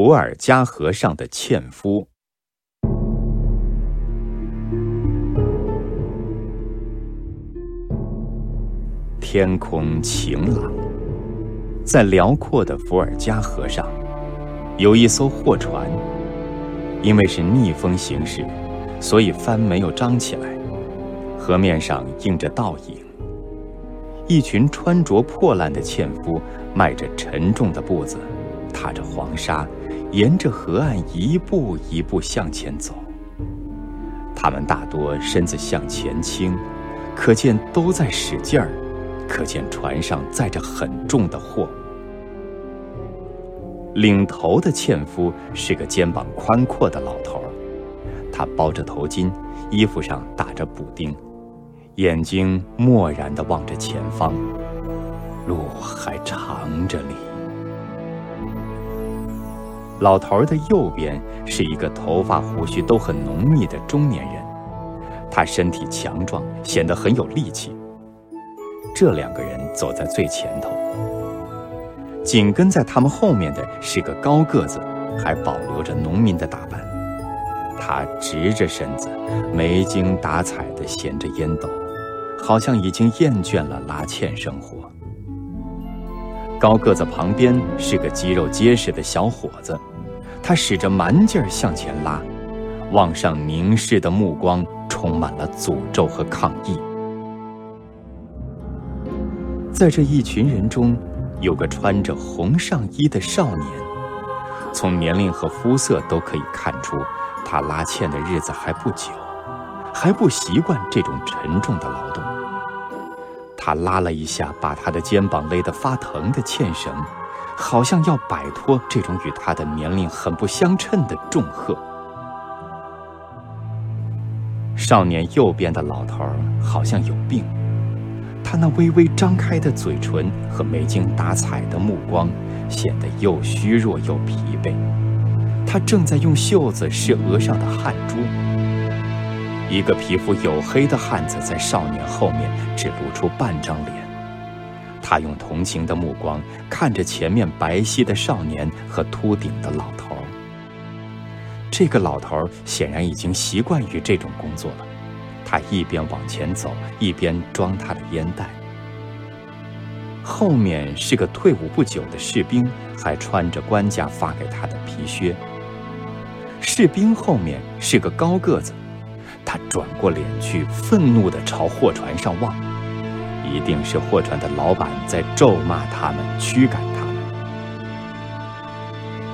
伏尔加河上的纤夫。天空晴朗，在辽阔的伏尔加河上，有一艘货船。因为是逆风行驶，所以帆没有张起来，河面上映着倒影。一群穿着破烂的纤夫，迈着沉重的步子，踏着黄沙，沿着河岸一步一步向前走。他们大多身子向前倾，可见都在使劲儿，可见船上载着很重的货。领头的纤夫是个肩膀宽阔的老头儿，他包着头巾，衣服上打着补丁，眼睛漠然地望着前方，路还长着哩。老头儿的右边是一个头发胡须都很浓密的中年人，他身体强壮，显得很有力气。这两个人走在最前头。紧跟在他们后面的是个高个子，还保留着农民的打扮。他直着身子，没精打采地衔着烟斗，好像已经厌倦了拉纤生活。高个子旁边是个肌肉结实的小伙子，他使着蛮劲儿向前拉，往上凝视的目光充满了诅咒和抗议。在这一群人中。有个穿着红上衣的少年，从年龄和肤色都可以看出，他拉纤的日子还不久，还不习惯这种沉重的劳动。他拉了一下把他的肩膀勒得发疼的纤绳，好像要摆脱这种与他的年龄很不相称的重荷。少年右边的老头好像有病。他那微微张开的嘴唇和没精打采的目光，显得又虚弱又疲惫。他正在用袖子拭额上的汗珠。一个皮肤黝黑的汉子在少年后面只露出半张脸。他用同情的目光看着前面白皙的少年和秃顶的老头。这个老头显然已经习惯于这种工作了。他一边往前走，一边装他的烟袋。后面是个退伍不久的士兵，还穿着官家发给他的皮靴。士兵后面是个高个子，他转过脸去，愤怒地朝货船上望，一定是货船的老板在咒骂他们，驱赶他们。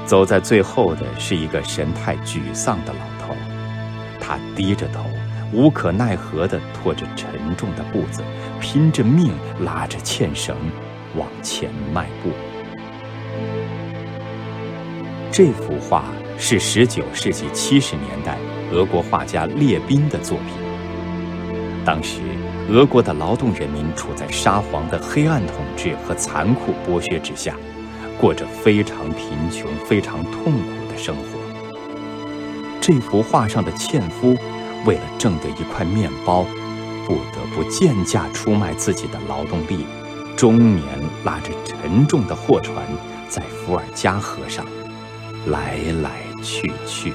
走在最后的是一个神态沮丧的老头，他低着头。无可奈何地拖着沉重的步子，拼着命拉着纤绳往前迈步。这幅画是19世纪70年代俄国画家列宾的作品。当时，俄国的劳动人民处在沙皇的黑暗统治和残酷剥削之下，过着非常贫穷、非常痛苦的生活。这幅画上的纤夫。为了挣得一块面包，不得不贱价出卖自己的劳动力，终年拉着沉重的货船在伏尔加河上来来去去。